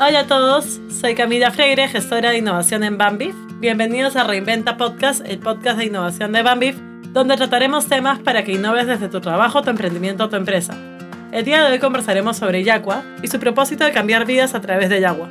Hola a todos, soy Camila Freire, gestora de innovación en Bambif. Bienvenidos a Reinventa Podcast, el podcast de innovación de Bambif, donde trataremos temas para que innoves desde tu trabajo, tu emprendimiento o tu empresa. El día de hoy conversaremos sobre Yaqua y su propósito de cambiar vidas a través de Yagua.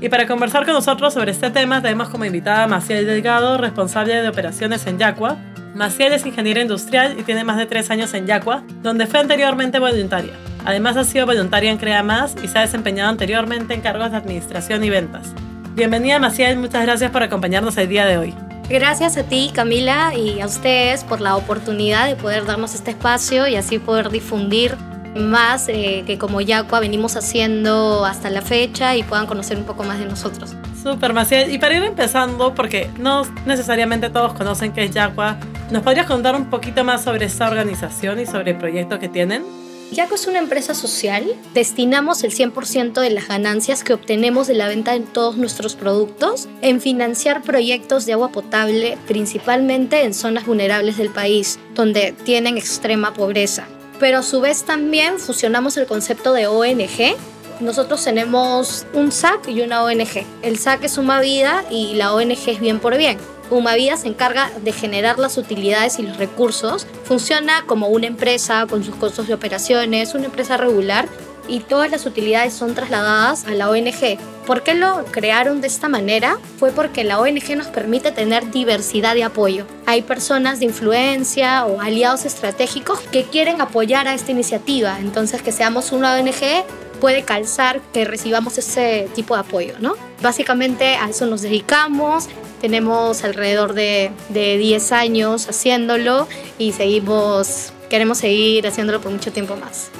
Y para conversar con nosotros sobre este tema tenemos como invitada a Maciel Delgado, responsable de operaciones en Yaqua. Maciel es ingeniera industrial y tiene más de tres años en Yaqua, donde fue anteriormente voluntaria. Además ha sido voluntaria en Crea Más y se ha desempeñado anteriormente en cargos de administración y ventas. Bienvenida Maciel, muchas gracias por acompañarnos el día de hoy. Gracias a ti, Camila, y a ustedes por la oportunidad de poder darnos este espacio y así poder difundir más eh, que como Yacua venimos haciendo hasta la fecha y puedan conocer un poco más de nosotros. Súper, Maciel. Y para ir empezando, porque no necesariamente todos conocen qué es Yacua, ¿nos podrías contar un poquito más sobre esta organización y sobre el proyecto que tienen? Yaco es una empresa social. Destinamos el 100% de las ganancias que obtenemos de la venta de todos nuestros productos en financiar proyectos de agua potable, principalmente en zonas vulnerables del país, donde tienen extrema pobreza. Pero a su vez también fusionamos el concepto de ONG. Nosotros tenemos un SAC y una ONG. El SAC es Suma Vida y la ONG es Bien por Bien. Humavida se encarga de generar las utilidades y los recursos. Funciona como una empresa con sus costos de operaciones, una empresa regular y todas las utilidades son trasladadas a la ONG. ¿Por qué lo crearon de esta manera? Fue porque la ONG nos permite tener diversidad de apoyo. Hay personas de influencia o aliados estratégicos que quieren apoyar a esta iniciativa, entonces que seamos una ONG puede calzar que recibamos ese tipo de apoyo, ¿no? Básicamente a eso nos dedicamos, tenemos alrededor de, de 10 años haciéndolo y seguimos, queremos seguir haciéndolo por mucho tiempo más.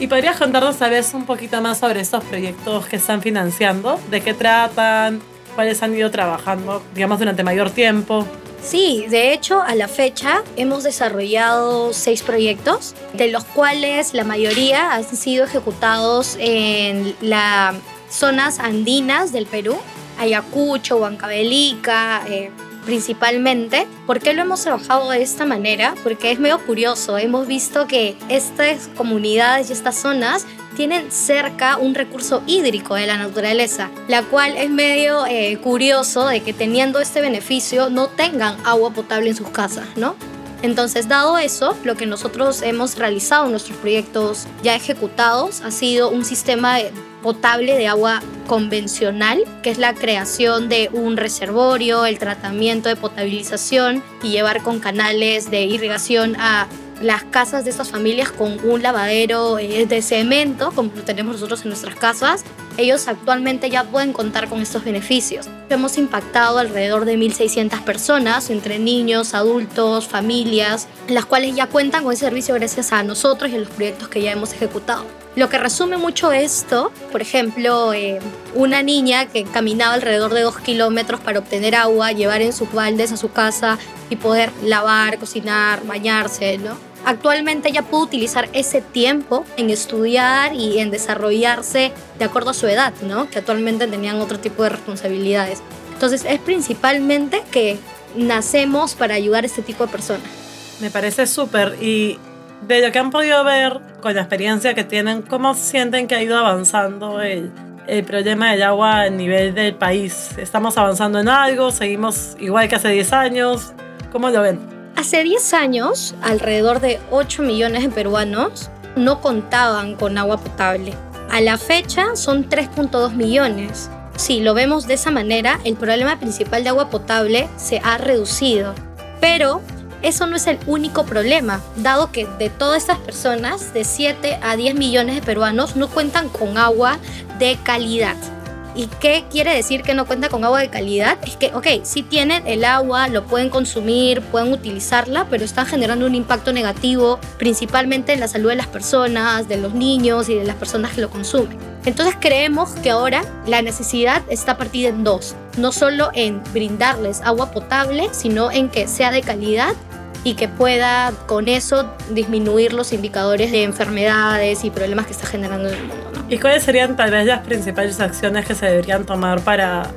¿Y podrías contarnos tal vez un poquito más sobre estos proyectos que están financiando? ¿De qué tratan? ¿Cuáles han ido trabajando, digamos, durante mayor tiempo? Sí, de hecho, a la fecha hemos desarrollado seis proyectos, de los cuales la mayoría han sido ejecutados en las zonas andinas del Perú, Ayacucho, Huancavelica, eh, principalmente. ¿Por qué lo hemos trabajado de esta manera? Porque es medio curioso. Hemos visto que estas comunidades y estas zonas tienen cerca un recurso hídrico de la naturaleza, la cual es medio eh, curioso de que teniendo este beneficio no tengan agua potable en sus casas, ¿no? Entonces, dado eso, lo que nosotros hemos realizado en nuestros proyectos ya ejecutados ha sido un sistema potable de agua convencional, que es la creación de un reservorio, el tratamiento de potabilización y llevar con canales de irrigación a las casas de estas familias con un lavadero eh, de cemento, como lo tenemos nosotros en nuestras casas, ellos actualmente ya pueden contar con estos beneficios. Hemos impactado alrededor de 1.600 personas, entre niños, adultos, familias, las cuales ya cuentan con ese servicio gracias a nosotros y a los proyectos que ya hemos ejecutado. Lo que resume mucho esto, por ejemplo, eh, una niña que caminaba alrededor de dos kilómetros para obtener agua, llevar en sus baldes a su casa y poder lavar, cocinar, bañarse, ¿no? Actualmente ella puede utilizar ese tiempo en estudiar y en desarrollarse de acuerdo a su edad, ¿no? Que actualmente tenían otro tipo de responsabilidades. Entonces es principalmente que nacemos para ayudar a este tipo de personas. Me parece súper y de lo que han podido ver con la experiencia que tienen, ¿cómo sienten que ha ido avanzando el, el problema del agua a nivel del país? ¿Estamos avanzando en algo? ¿Seguimos igual que hace 10 años? ¿Cómo lo ven? Hace 10 años, alrededor de 8 millones de peruanos no contaban con agua potable. A la fecha son 3.2 millones. Si lo vemos de esa manera, el problema principal de agua potable se ha reducido. Pero eso no es el único problema, dado que de todas estas personas, de 7 a 10 millones de peruanos no cuentan con agua de calidad. ¿Y qué quiere decir que no cuenta con agua de calidad? Es que, ok, sí tienen el agua, lo pueden consumir, pueden utilizarla, pero están generando un impacto negativo, principalmente en la salud de las personas, de los niños y de las personas que lo consumen. Entonces creemos que ahora la necesidad está partida en dos, no solo en brindarles agua potable, sino en que sea de calidad y que pueda con eso disminuir los indicadores de enfermedades y problemas que está generando en el mundo. ¿Y cuáles serían tal vez las principales acciones que se deberían tomar para,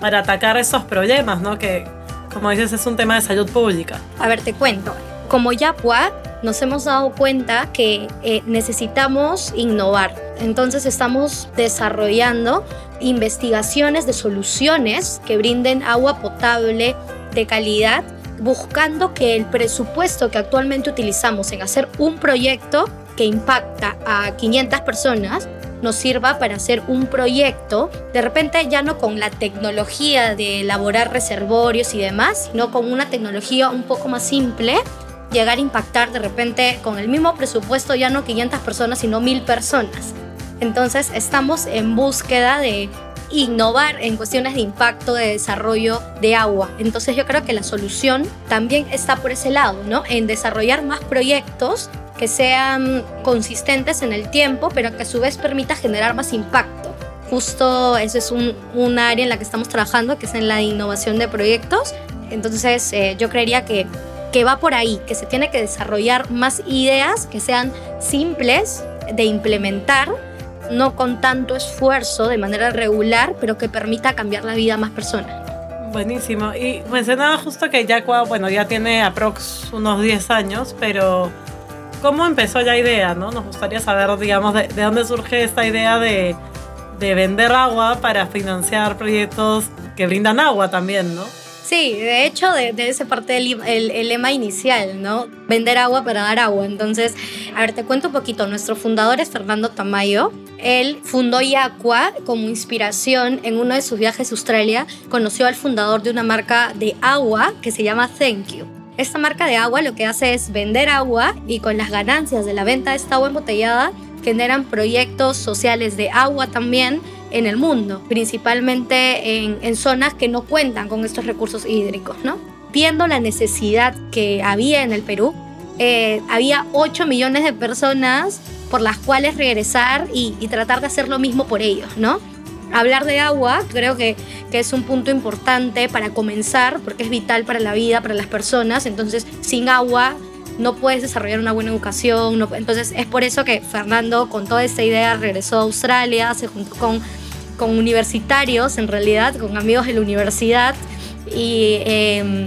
para atacar esos problemas, ¿no? que como dices es un tema de salud pública? A ver, te cuento. Como Yapua, nos hemos dado cuenta que eh, necesitamos innovar. Entonces estamos desarrollando investigaciones de soluciones que brinden agua potable de calidad buscando que el presupuesto que actualmente utilizamos en hacer un proyecto que impacta a 500 personas nos sirva para hacer un proyecto, de repente ya no con la tecnología de elaborar reservorios y demás, sino con una tecnología un poco más simple, llegar a impactar de repente con el mismo presupuesto ya no 500 personas, sino 1000 personas. Entonces estamos en búsqueda de innovar en cuestiones de impacto, de desarrollo de agua. Entonces yo creo que la solución también está por ese lado, ¿no? En desarrollar más proyectos que sean consistentes en el tiempo, pero que a su vez permita generar más impacto. Justo eso es un, área en la que estamos trabajando, que es en la innovación de proyectos. Entonces eh, yo creería que, que va por ahí, que se tiene que desarrollar más ideas que sean simples de implementar no con tanto esfuerzo, de manera regular, pero que permita cambiar la vida a más personas. Buenísimo. Y mencionaba justo que Yaqua, bueno, ya tiene aprox unos 10 años, pero ¿cómo empezó la idea? ¿no? Nos gustaría saber, digamos, de, dónde surge esta idea de, de vender agua para financiar proyectos que brindan agua también, ¿no? Sí, de hecho, de, de ese parte del el, lema inicial, ¿no? Vender agua para dar agua. Entonces, a ver, te cuento un poquito. Nuestro fundador es Fernando Tamayo. Él fundó Yaqua como inspiración en uno de sus viajes a Australia. Conoció al fundador de una marca de agua que se llama Thank You. Esta marca de agua lo que hace es vender agua y con las ganancias de la venta de esta agua embotellada generan proyectos sociales de agua también en el mundo, principalmente en, zonas que no cuentan con estos recursos hídricos, ¿no? Viendo la necesidad que había en el Perú, eh, había 8 millones de personas por las cuales regresar y, tratar de hacer lo mismo por ellos, ¿no? Hablar de agua creo que, que, es un punto importante para comenzar porque es vital para la vida, para las personas. Entonces, sin agua no puedes desarrollar una buena educación. entonces, es por eso que Fernando, con toda esta idea, regresó a Australia, se juntó con con universitarios, en realidad, con amigos de la universidad y em,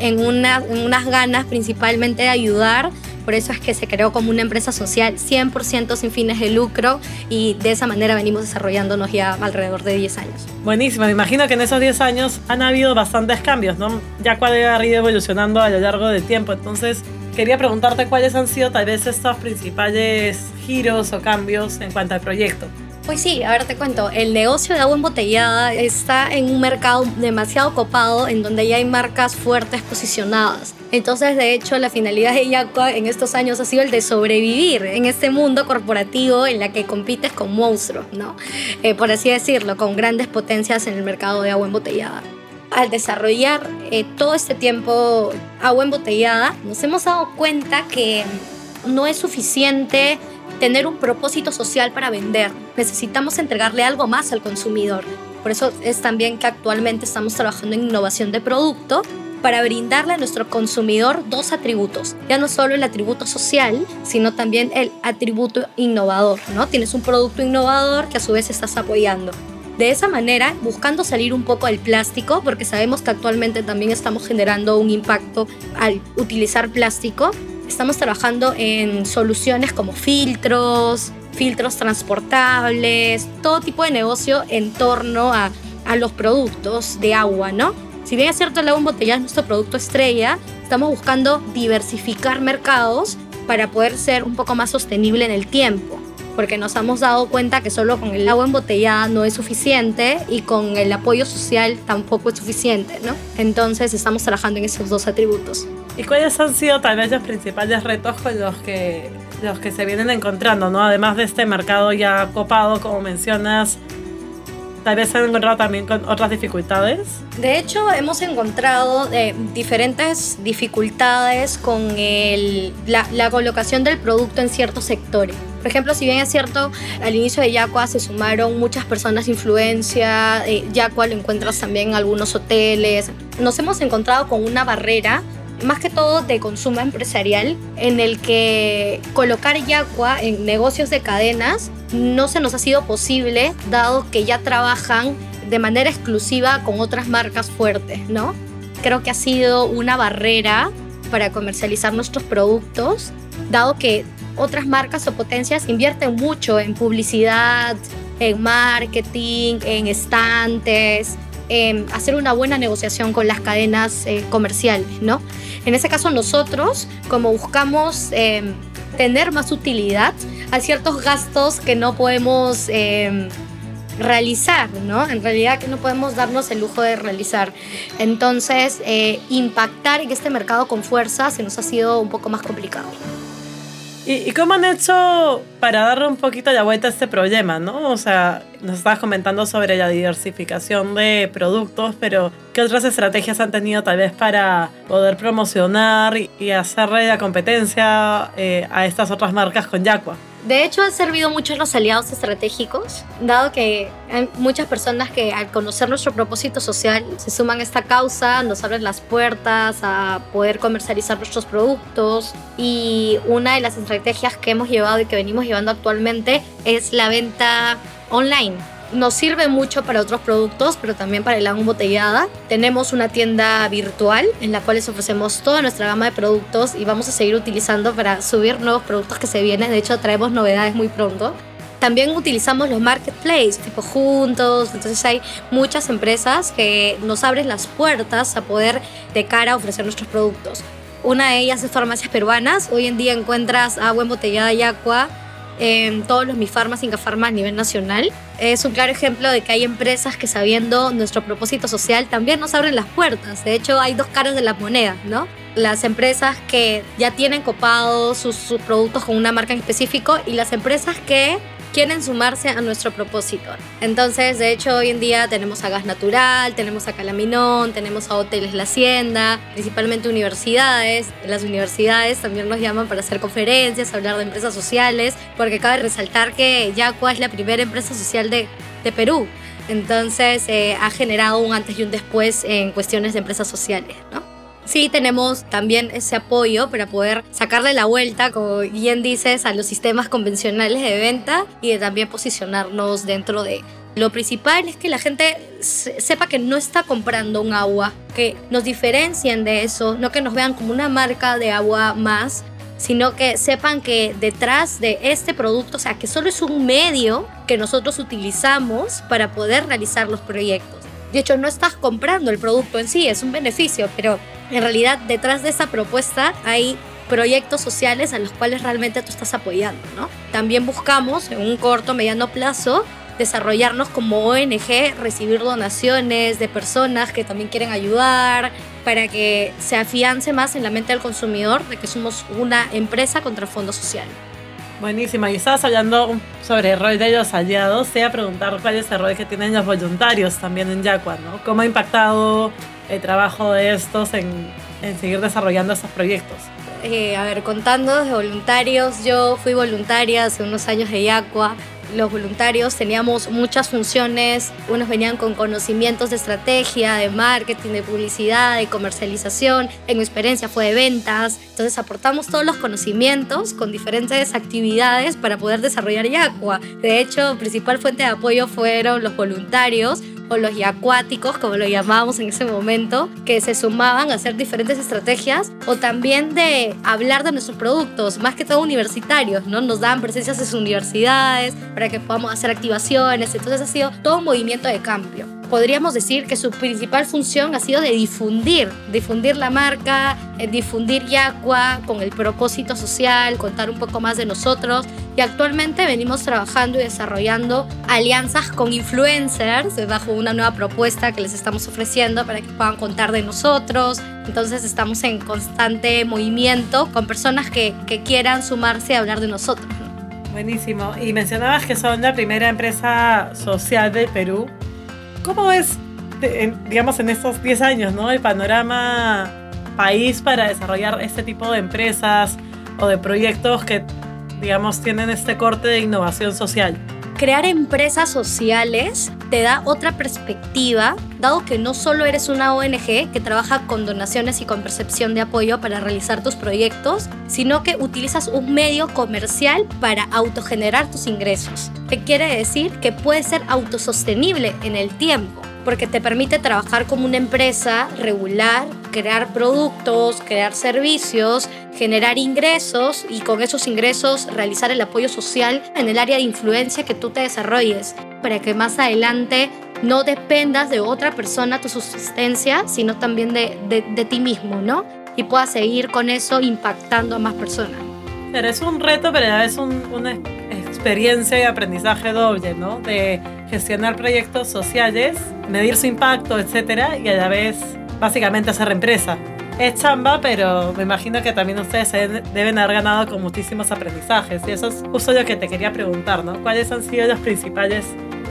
en, unas ganas principalmente de ayudar. Por eso es que se creó como una empresa social 100% sin fines de lucro y de esa manera venimos desarrollándonos ya alrededor de 10 años. Buenísimo, me imagino que en esos 10 años han habido bastantes cambios, ¿no? Ya cuál ha ido evolucionando a lo largo del tiempo. Entonces, quería preguntarte cuáles han sido tal vez estos principales giros o cambios en cuanto al proyecto. Pues sí, a ver, te cuento. El negocio de agua embotellada está en un mercado demasiado copado en donde ya hay marcas fuertes posicionadas. Entonces, de hecho, la finalidad de Yaqua en estos años ha sido el de sobrevivir en este mundo corporativo en la que compites con monstruos, ¿no? Eh, por así decirlo, con grandes potencias en el mercado de agua embotellada. Al desarrollar eh, todo este tiempo agua embotellada, nos hemos dado cuenta que no es suficiente tener un propósito social para vender. Necesitamos entregarle algo más al consumidor. Por eso es también que actualmente estamos trabajando en innovación de producto para brindarle a nuestro consumidor dos atributos. Ya no solo el atributo social, sino también el atributo innovador, ¿no? Tienes un producto innovador que a su vez estás apoyando. De esa manera, buscando salir un poco del plástico, porque sabemos que actualmente también estamos generando un impacto al utilizar plástico, Estamos trabajando en soluciones como filtros, filtros transportables, todo tipo de negocio en torno a, los productos de agua, ¿no? Si bien es cierto el agua embotellada es nuestro producto estrella, estamos buscando diversificar mercados para poder ser un poco más sostenible en el tiempo, porque nos hemos dado cuenta que solo con el agua embotellada no es suficiente y con el apoyo social tampoco es suficiente, ¿no? Entonces estamos trabajando en esos dos atributos. ¿Y cuáles han sido tal vez los principales retos con los que, los que se vienen encontrando, ¿no? Además de este mercado ya copado, como mencionas, tal vez se han encontrado también con otras dificultades. De hecho, hemos encontrado eh, diferentes dificultades con el, la, la, colocación del producto en ciertos sectores. Por ejemplo, si bien es cierto, al inicio de Yacua se sumaron muchas personas de influencia, eh, Yacua lo encuentras también en algunos hoteles, nos hemos encontrado con una barrera más que todo de consumo empresarial, en el que colocar Yacua en negocios de cadenas no se nos ha sido posible, dado que ya trabajan de manera exclusiva con otras marcas fuertes, ¿no? Creo que ha sido una barrera para comercializar nuestros productos, dado que otras marcas o potencias invierten mucho en publicidad, en marketing, en estantes, en hacer una buena negociación con las cadenas eh, comerciales, ¿no? En ese caso nosotros, como buscamos em, tener más utilidad, hay ciertos gastos que no podemos em, realizar, ¿no? En realidad que no podemos darnos el lujo de realizar. Entonces, eh, impactar en este mercado con fuerza se nos ha sido un poco más complicado. ¿Y, cómo han hecho para darle un poquito de vuelta a este problema, no? O sea, nos estabas comentando sobre la diversificación de productos, pero ¿qué otras estrategias han tenido tal vez para poder promocionar y, hacerle la competencia eh, a estas otras marcas con Yaqua? De hecho, han servido mucho los aliados estratégicos, dado que hay muchas personas que al conocer nuestro propósito social se suman a esta causa, nos abren las puertas a poder comercializar nuestros productos. Y una de las estrategias que hemos llevado y que venimos llevando actualmente es la venta online nos sirve mucho para otros productos, pero también para el agua embotellada. Tenemos una tienda virtual en la cual les ofrecemos toda nuestra gama de productos y vamos a seguir utilizando para subir nuevos productos que se vienen. De hecho, traemos novedades muy pronto. También utilizamos los marketplaces, tipo juntos. Entonces hay muchas empresas que nos abren las puertas a poder de cara a ofrecer nuestros productos. Una de ellas es Farmacias Peruanas. Hoy en día encuentras agua embotellada y agua en todos los Mifarmas y Incafarmas a nivel nacional. Es un claro ejemplo de que hay empresas que sabiendo nuestro propósito social también nos abren las puertas. De hecho, hay dos caras de la moneda, ¿no? Las empresas que ya tienen copados sus, sus productos con una marca en específico y las empresas que quieren sumarse a nuestro propósito. Entonces, de hecho, hoy en día tenemos a Gas Natural, tenemos a Calaminón, tenemos a Hoteles La Hacienda, principalmente universidades. Las universidades también nos llaman para hacer conferencias, hablar de empresas sociales, porque cabe resaltar que Yacua es la primera empresa social de, Perú. Entonces, eh, ha generado un antes y un después en cuestiones de empresas sociales, ¿no? Sí tenemos también ese apoyo para poder sacarle la vuelta, como bien dices, a los sistemas convencionales de venta y de también posicionarnos dentro de... Lo principal es que la gente sepa que no está comprando un agua, que nos diferencien de eso, no que nos vean como una marca de agua más, sino que sepan que detrás de este producto, o sea, que solo es un medio que nosotros utilizamos para poder realizar los proyectos. De hecho, no estás comprando el producto en sí, es un beneficio, pero en realidad detrás de esa propuesta hay proyectos sociales a los cuales realmente tú estás apoyando, ¿no? También buscamos en un corto, mediano plazo desarrollarnos como ONG, recibir donaciones de personas que también quieren ayudar, para que se afiance más en la mente del consumidor de que somos una empresa contra fondo social. Buenísima. Y estabas hablando sobre el rol de los aliados. Te iba a preguntar cuál es el rol que tienen los voluntarios también en Yacua, ¿no? ¿Cómo ha impactado el trabajo de estos en, en seguir desarrollando estos proyectos? Eh, a ver, contando de voluntarios, yo fui voluntaria hace unos años de Yacua los voluntarios teníamos muchas funciones, unos venían con conocimientos de estrategia, de marketing, de publicidad, de comercialización, en mi experiencia fue de ventas, entonces aportamos todos los conocimientos con diferentes actividades para poder desarrollar Yacua. De hecho, principal fuente de apoyo fueron los voluntarios o los yacuáticos, como lo llamábamos en ese momento, que se sumaban a hacer diferentes estrategias o también de hablar de nuestros productos, más que todo universitarios, ¿no? Nos daban presencias en sus universidades para que podamos hacer activaciones, entonces ha sido todo un movimiento de cambio podríamos decir que su principal función ha sido de difundir, difundir la marca, eh, difundir Yacua con el propósito social, contar un poco más de nosotros. Y actualmente venimos trabajando y desarrollando alianzas con influencers bajo una nueva propuesta que les estamos ofreciendo para que puedan contar de nosotros. Entonces estamos en constante movimiento con personas que, que quieran sumarse a hablar de nosotros. Buenísimo. Y mencionabas que son la primera empresa social del Perú ¿Cómo ves, digamos, en estos 10 años, ¿no? el panorama país para desarrollar este tipo de empresas o de proyectos que digamos, tienen este corte de innovación social? Crear empresas sociales te da otra perspectiva, dado que no solo eres una ONG que trabaja con donaciones y con percepción de apoyo para realizar tus proyectos, sino que utilizas un medio comercial para autogenerar tus ingresos. ¿Qué quiere decir? Que puedes ser autosostenible en el tiempo porque te permite trabajar como una empresa regular, crear productos, crear servicios, generar ingresos y con esos ingresos realizar el apoyo social en el área de influencia que tú te desarrolles, para que más adelante no dependas de otra persona tu subsistencia, sino también de, de, ti mismo, ¿no? Y puedas seguir con eso impactando a más personas. Pero es un reto, pero vez un, una experiencia y aprendizaje doble, ¿no? De gestionar proyectos sociales, medir su impacto, etcétera, y a la vez básicamente hacer empresa. Es chamba, pero me imagino que también ustedes deben haber ganado con muchísimos aprendizajes. Y eso es justo lo que te quería preguntar, ¿no? ¿Cuáles han sido los principales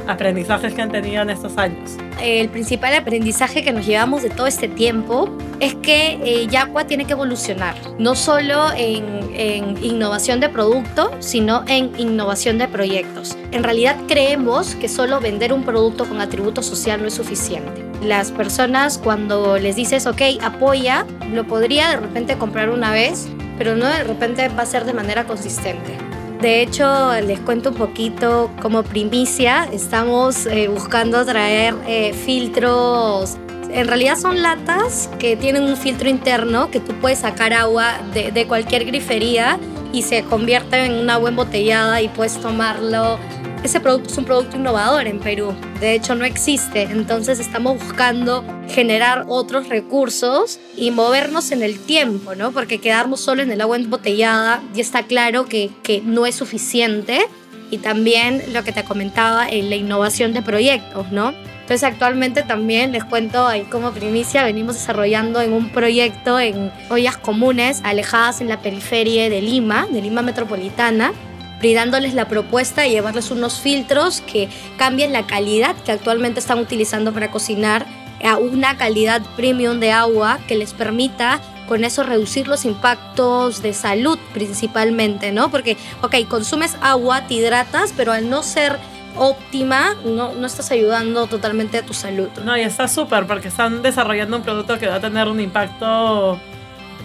aprendizajes que han tenido en estos años? El principal aprendizaje que nos llevamos de todo este tiempo es que eh, Yaqua tiene que evolucionar, no solo en, en innovación de producto, sino en innovación de proyectos. En realidad creemos que solo vender un producto con atributo social no es suficiente. Las personas cuando les dices, ok, apoya, lo podría de repente comprar una vez, pero no de repente va a ser de manera consistente. De hecho, les cuento un poquito como primicia, estamos eh, buscando traer eh, filtros. En realidad son latas que tienen un filtro interno que tú puedes sacar agua de, cualquier grifería y se convierte en una agua embotellada y puedes tomarlo ese producto es un producto innovador en Perú. De hecho, no existe. Entonces estamos buscando generar otros recursos y movernos en el tiempo, ¿no? Porque quedarnos solo en el agua embotellada ya está claro que, que no es suficiente. Y también lo que te comentaba en la innovación de proyectos, ¿no? Entonces actualmente también les cuento ahí como primicia, venimos desarrollando en un proyecto en ollas comunes alejadas en la periferia de Lima, de Lima Metropolitana, brindándoles la propuesta y llevarles unos filtros que cambien la calidad que actualmente están utilizando para cocinar a una calidad premium de agua que les permita con eso reducir los impactos de salud principalmente, ¿no? Porque, ok, consumes agua, te hidratas, pero al no ser óptima, no, no estás ayudando totalmente a tu salud. No, y está súper porque están desarrollando un producto que va a tener un impacto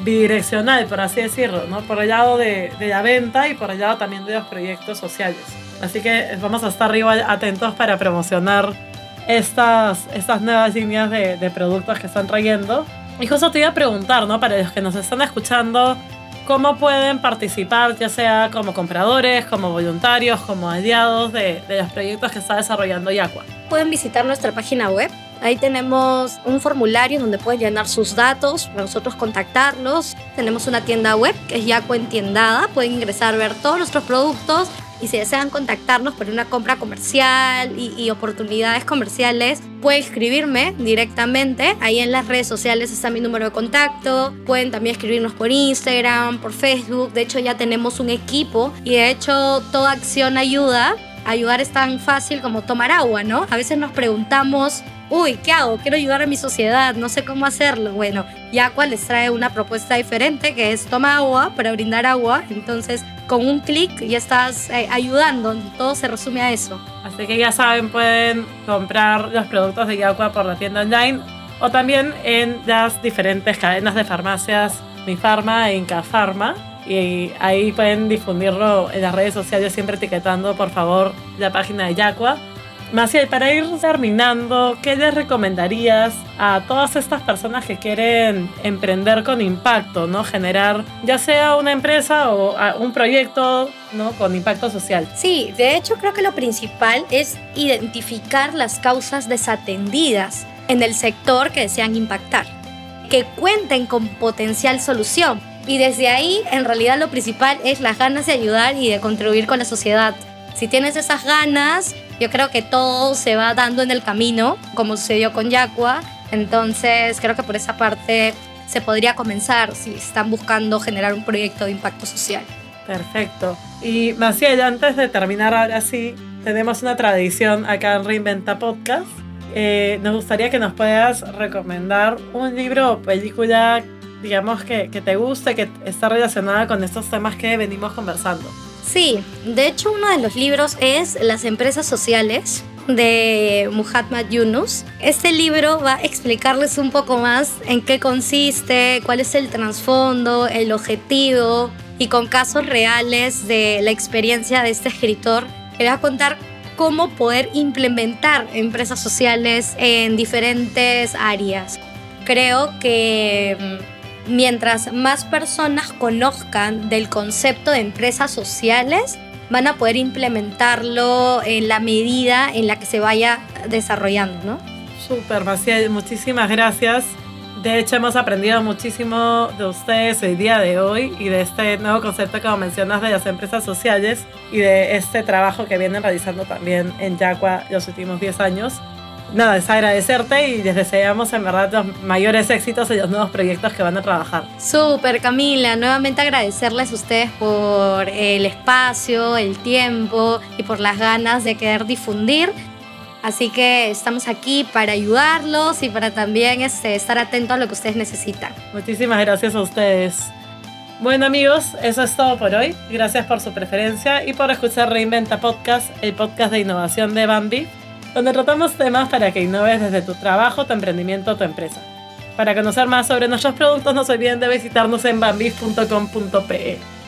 bidireccional, por así decirlo, ¿no? Por el lado de, de, la venta y por el lado también de los proyectos sociales. Así que vamos a estar igual atentos para promocionar estas, estas nuevas líneas de, de productos que están trayendo. Y justo te iba a preguntar, ¿no? Para los que nos están escuchando, ¿cómo pueden participar, ya sea como compradores, como voluntarios, como aliados de, de los proyectos que está desarrollando Yaqua? Pueden visitar nuestra página web Ahí tenemos un formulario donde pueden llenar sus datos para nosotros contactarlos. Tenemos una tienda web que es Yaco Entiendada. Pueden ingresar, ver todos nuestros productos y si desean contactarnos por una compra comercial y, oportunidades comerciales, pueden escribirme directamente. Ahí en las redes sociales está mi número de contacto. Pueden también escribirnos por Instagram, por Facebook. De hecho, ya tenemos un equipo y de hecho toda acción ayuda. Ayudar es tan fácil como tomar agua, ¿no? A veces nos preguntamos uy, ¿qué hago? Quiero ayudar a mi sociedad, no sé cómo hacerlo. Bueno, Yaqua les trae una propuesta diferente que es toma agua para brindar agua. Entonces, con un clic ya estás eh, ayudando. Todo se resume a eso. Así que ya saben, pueden comprar los productos de Yaqua por la tienda online o también en las diferentes cadenas de farmacias Mi Farma e Inca. Y ahí pueden difundirlo en las redes sociales, siempre etiquetando, por favor, la página de Yaqua Maciel, para ir terminando, ¿qué les recomendarías a todas estas personas que quieren emprender con impacto, ¿no? Generar ya sea una empresa o un proyecto, ¿no? Con impacto social. Sí, de hecho creo que lo principal es identificar las causas desatendidas en el sector que desean impactar, que cuenten con potencial solución. Y desde ahí, en realidad, lo principal es las ganas de ayudar y de contribuir con la sociedad. Si tienes esas ganas, yo creo que todo se va dando en el camino, como sucedió con Yaqua. Entonces, creo que por esa parte se podría comenzar si están buscando generar un proyecto de impacto social. Perfecto. Y Maciel, antes de terminar ahora sí, tenemos una tradición acá en Reinventa Podcast. Eh, nos gustaría que nos puedas recomendar un libro o película, digamos, que, que te guste, que está relacionada con estos temas que venimos conversando. Sí, de hecho uno de los libros es Las empresas sociales de Muhammad Yunus. Este libro va a explicarles un poco más en qué consiste, cuál es el trasfondo, el objetivo y con casos reales de la experiencia de este escritor. Le va a contar cómo poder implementar empresas sociales en diferentes áreas. Creo que mm, mientras más personas conozcan del concepto de empresas sociales, van a poder implementarlo en la medida en la que se vaya desarrollando, ¿no? Súper, Maciel, muchísimas gracias. De hecho, hemos aprendido muchísimo de ustedes el día de hoy y de este nuevo concepto, como mencionas, de las empresas sociales y de este trabajo que vienen realizando también en Yacua los últimos 10 años. Nada, es agradecerte y les deseamos en verdad los mayores éxitos en los nuevos proyectos que van a trabajar. Súper, Camila. Nuevamente agradecerles a ustedes por el espacio, el tiempo y por las ganas de querer difundir Así que estamos aquí para ayudarlos y para también este, estar atentos a lo que ustedes necesitan. Muchísimas gracias a ustedes. Bueno amigos, eso es todo por hoy. Gracias por su preferencia y por escuchar Reinventa Podcast, el podcast de innovación de Bambi, donde tratamos temas para que innoves desde tu trabajo, tu emprendimiento o tu empresa. Para conocer más sobre nuestros productos no se olviden de visitarnos en bambis.com.pe.